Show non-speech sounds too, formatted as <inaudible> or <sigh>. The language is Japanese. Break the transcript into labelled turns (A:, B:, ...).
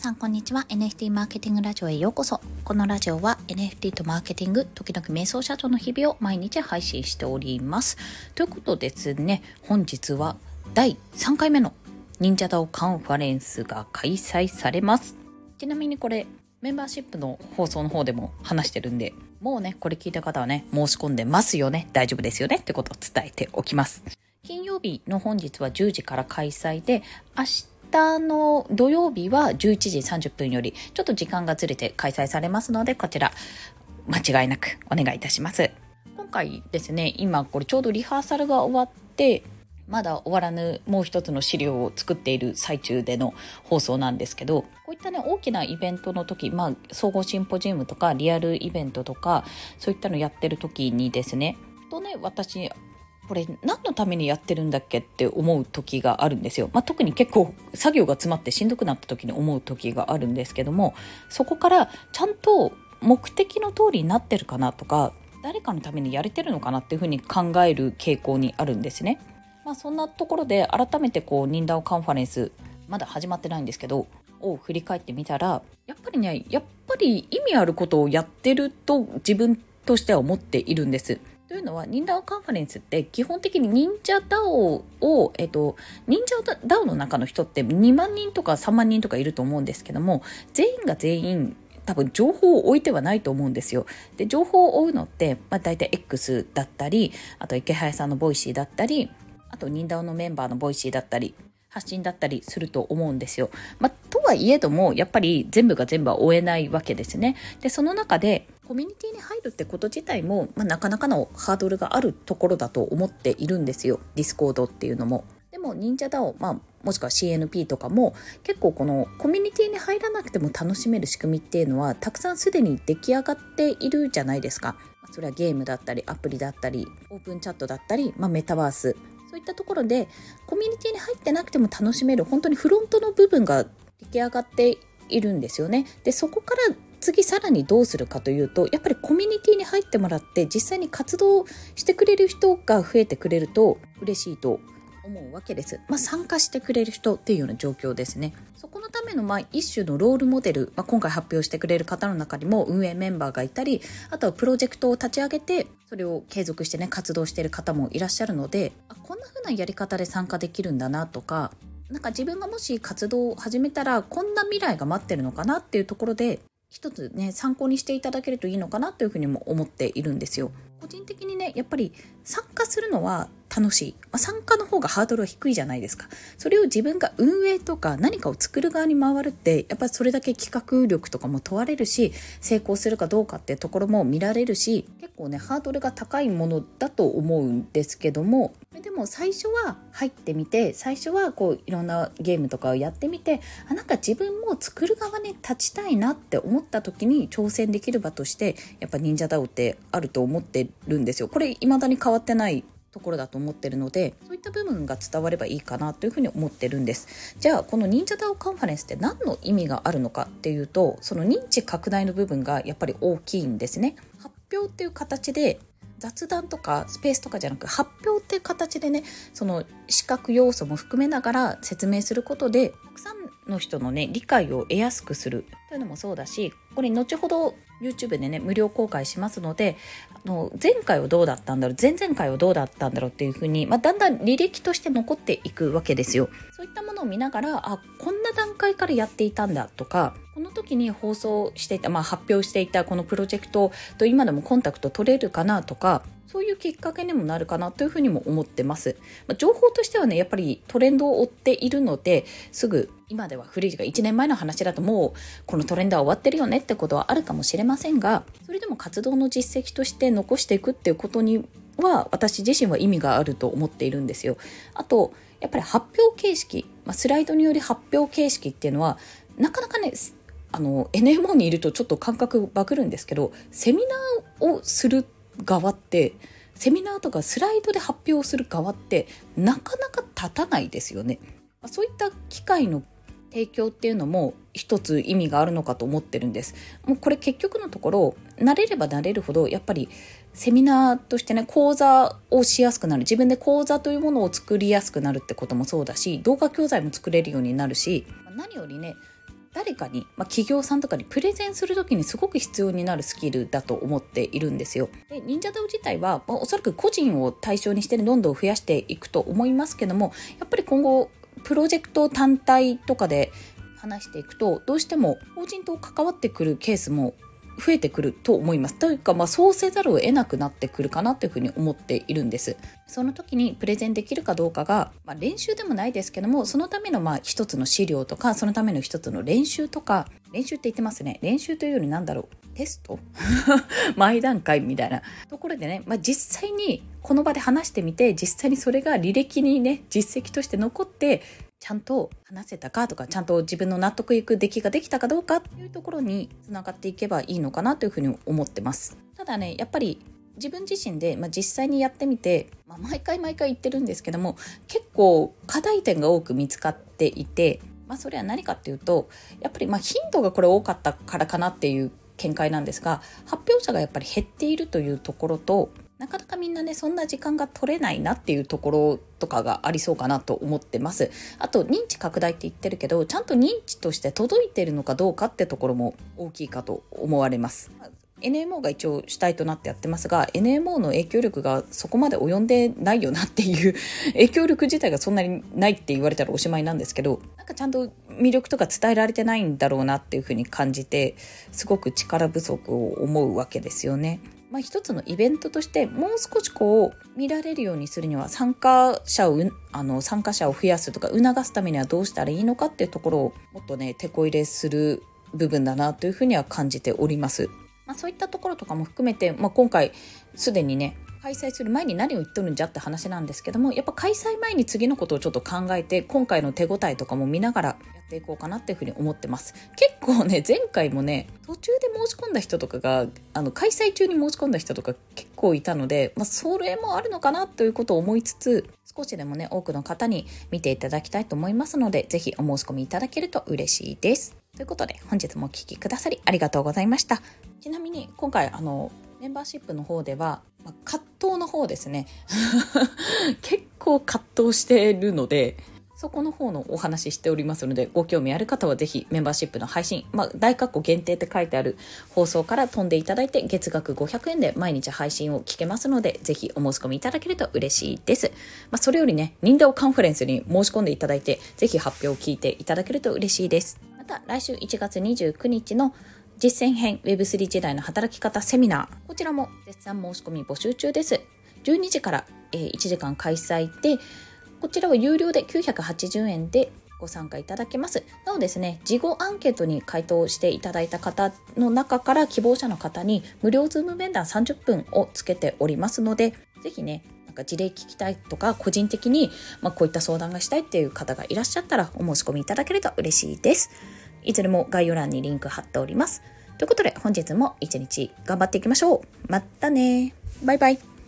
A: さんこんにちは。NFT マーケティングラジオへようこそ。このラジオは NFT とマーケティング時々瞑想社長の日々を毎日配信しております。ということですね本日は第3回目の忍者ダオカンファレンスが開催されます。ちなみにこれメンバーシップの放送の方でも話してるんでもうねこれ聞いた方はね申し込んでますよね。大丈夫ですよね。ってことを伝えておきます。金曜日の本日は10時から開催で明日の土曜日は11時30分よりちょっと時間がずれて開催されますのでこちら間違いなくお願いいたします。今回ですね今これちょうどリハーサルが終わってまだ終わらぬもう一つの資料を作っている最中での放送なんですけどこういったね大きなイベントの時、まあ、総合シンポジウムとかリアルイベントとかそういったのやってる時にですねとね私これ何のためにやってるんだっけって思う時があるんですよ。まあ、特に結構作業が詰まってしんどくなった時に思う時があるんですけどもそこからちゃんと目的の通りになってるかなとか誰かのためにやれてるのかなっていうふうに考える傾向にあるんですね。まあ、そんなところで改めてこうニンダオカンファレンスまだ始まってないんですけどを振り返ってみたらやっぱりねやっぱり意味あることをやってると自分としては思っているんです。というのは、忍者カンファレンスって基本的に忍者ダオを、えっと、忍者ダオの中の人って2万人とか3万人とかいると思うんですけども、全員が全員多分情報を追えてはないと思うんですよ。で、情報を追うのって、まあ大体 X だったり、あとイケハヤさんのボイシーだったり、あと忍者のメンバーのボイシーだったり、発信だったりすると思うんですよ。まあ、とはいえども、やっぱり全部が全部は追えないわけですね。で、その中で、コミュニティに入るってこと自体も、まあ、なかなかのハードルがあるところだと思っているんですよ。ディスコードっていうのも。でも、忍者 DAO、まあ、もしくは CNP とかも結構このコミュニティに入らなくても楽しめる仕組みっていうのはたくさんすでに出来上がっているじゃないですか。それはゲームだったりアプリだったりオープンチャットだったり、まあ、メタバースそういったところでコミュニティに入ってなくても楽しめる本当にフロントの部分が出来上がっているんですよね。でそこから次さらにどうするかというとやっぱりコミュニティに入ってもらって実際に活動してくれる人が増えてくれると嬉しいと思うわけです。まあ、参加してくれる人っていうような状況ですね。そこのためのまあ一種のロールモデル、まあ、今回発表してくれる方の中にも運営メンバーがいたり、あとはプロジェクトを立ち上げて、それを継続してね、活動している方もいらっしゃるので、あこんな風なやり方で参加できるんだなとか、なんか自分がもし活動を始めたらこんな未来が待ってるのかなっていうところで一つね参考にしていただけるといいのかなというふうにも思っているんですよ。個人的にねやっぱり参加するのは楽しい、まあ、参加の方がハードルは低いじゃないですかそれを自分が運営とか何かを作る側に回るってやっぱりそれだけ企画力とかも問われるし成功するかどうかってところも見られるし結構ねハードルが高いものだと思うんですけどもでも最初は入ってみて最初はこういろんなゲームとかをやってみてあなんか自分も作る側に立ちたいなって思った時に挑戦できる場としてやっぱ忍者ダオってあると思ってるんですよ。これ未だに変わってないところだと思ってるのでそういった部分が伝わればいいかなというふうに思ってるんです。じゃあこの忍者ダオカンファレンスって何の意味があるのかっていうとその認知拡大の部分がやっぱり大きいんですね。発表っていう形で雑談とかスペースとかじゃなく発表っていう形でねその視覚要素も含めながら説明することでたくさんの人のね理解を得やすくする。というのもそうだしこれ後ほど YouTube でね無料公開しますのであの前回はどうだったんだろう前々回はどうだったんだろうっていうふうに、まあ、だんだん履歴として残っていくわけですよ。そういったものを見ながらあこんな段階からやっていたんだとかこの時に放送していた、まあ、発表していたこのプロジェクトと今でもコンタクト取れるかなとかそういうきっかけにもなるかなというふうにも思ってます。まあ、情報としてはね、やっぱりトレンドを追っているので、すぐ今では古いが1年前の話だともうこのトレンドは終わってるよねってことはあるかもしれませんが、それでも活動の実績として残していくっていうことには私自身は意味があると思っているんですよ。あと、やっぱり発表形式、まあ、スライドにより発表形式っていうのはなかなかねあの NMO にいるとちょっと感覚バグるんですけどセミナーをするって側ってセミナーとかスライドで発表する側ってなかなか立たないですよね。そういった機会の提供っていうのも一つ意味があるのかと思ってるんです。もうこれ結局のところ慣れれば慣れるほどやっぱりセミナーとしてね講座をしやすくなる自分で講座というものを作りやすくなるってこともそうだし動画教材も作れるようになるし何よりね誰かに、まあ、企業さんとかにプレゼンする時にすごく必要になるスキルだと思っているんですよ。で忍者道自体は、まあ、おそらく個人を対象にしてどんどん増やしていくと思いますけどもやっぱり今後プロジェクト単体とかで話していくとどうしても法人と関わってくるケースも増えてくると思います。というか、まあ、そうせざるを得なくなってくるかなというふうに思っているんです。その時にプレゼンできるかどうかが、まあ、練習でもないですけども、そのためのまあ一つの資料とか、そのための一つの練習とか、練習って言ってますね。練習というよりなんだろう。テスト？<laughs> 前段階みたいなところでね、まあ、実際にこの場で話してみて実際にそれが履歴にね実績として残ってちゃんと話せたかとかちゃんと自分の納得いく出来ができたかどうかっていうところにつながっていけばいいのかなというふうに思ってます。ただねやっぱり自分自身で、まあ、実際にやってみて、まあ、毎回毎回言ってるんですけども結構課題点が多く見つかっていて、まあ、それは何かっていうとやっぱりまあ頻度がこれ多かったからかなっていう見解なんですが発表者がやっぱり減っているというところとなかなかみんなねそんな時間が取れないなっていうところとかがありそうかなと思ってますあと認知拡大って言ってるけどちゃんと認知として届いてるのかどうかってところも大きいかと思われます NMO が一応主体となってやってますが NMO の影響力がそこまで及んでないよなっていう <laughs> 影響力自体がそんなにないって言われたらおしまいなんですけどなんかちゃんと魅力とか伝えられてないんだろうなっていうふうに感じてすごく力不足を思うわけですよね。まあ、一つのイベントとしてもう少しこう見られるようにするには参加者をあの参加者を増やすとか促すためにはどうしたらいいのかっていうところをもっとね手こ入れする部分だなというふうには感じております。まあ、そういったところとかも含めて、まあ、今回すでにね開催する前に何を言っとるんじゃって話なんですけどもやっぱ開催前に次のことをちょっと考えて今回の手応えとかも見ながらやっていこうかなっていうふうに思ってます。結構ね前回もね途中で申し込んだ人とかがあの開催中に申し込んだ人とか結構いたので、まあ、それもあるのかなということを思いつつ少しでもね多くの方に見ていただきたいと思いますので是非お申し込みいただけると嬉しいです。ということで本日もお聴きくださりありがとうございました。ちなみに今回あのメンバーシップの方では、まあ、葛藤の方ですね <laughs> 結構葛藤してるのでそこの方のお話ししておりますので、ご興味ある方はぜひメンバーシップの配信、まあ、大括弧限定って書いてある放送から飛んでいただいて、月額500円で毎日配信を聞けますので、ぜひお申し込みいただけると嬉しいです。まあ、それよりね、ニンダオカンファレンスに申し込んでいただいて、ぜひ発表を聞いていただけると嬉しいです。また、来週1月29日の実践編 Web3 時代の働き方セミナー。こちらも絶賛申し込み募集中です。12時から、え、1時間開催で、こちらは有料で980円でご参加いただけます。なおですね、事後アンケートに回答していただいた方の中から希望者の方に無料ズーム面談30分をつけておりますので、ぜひね、なんか事例聞きたいとか、個人的に、ま、こういった相談がしたいっていう方がいらっしゃったらお申し込みいただけると嬉しいです。いずれも概要欄にリンク貼っております。ということで本日も一日頑張っていきましょう。またねバイバイ。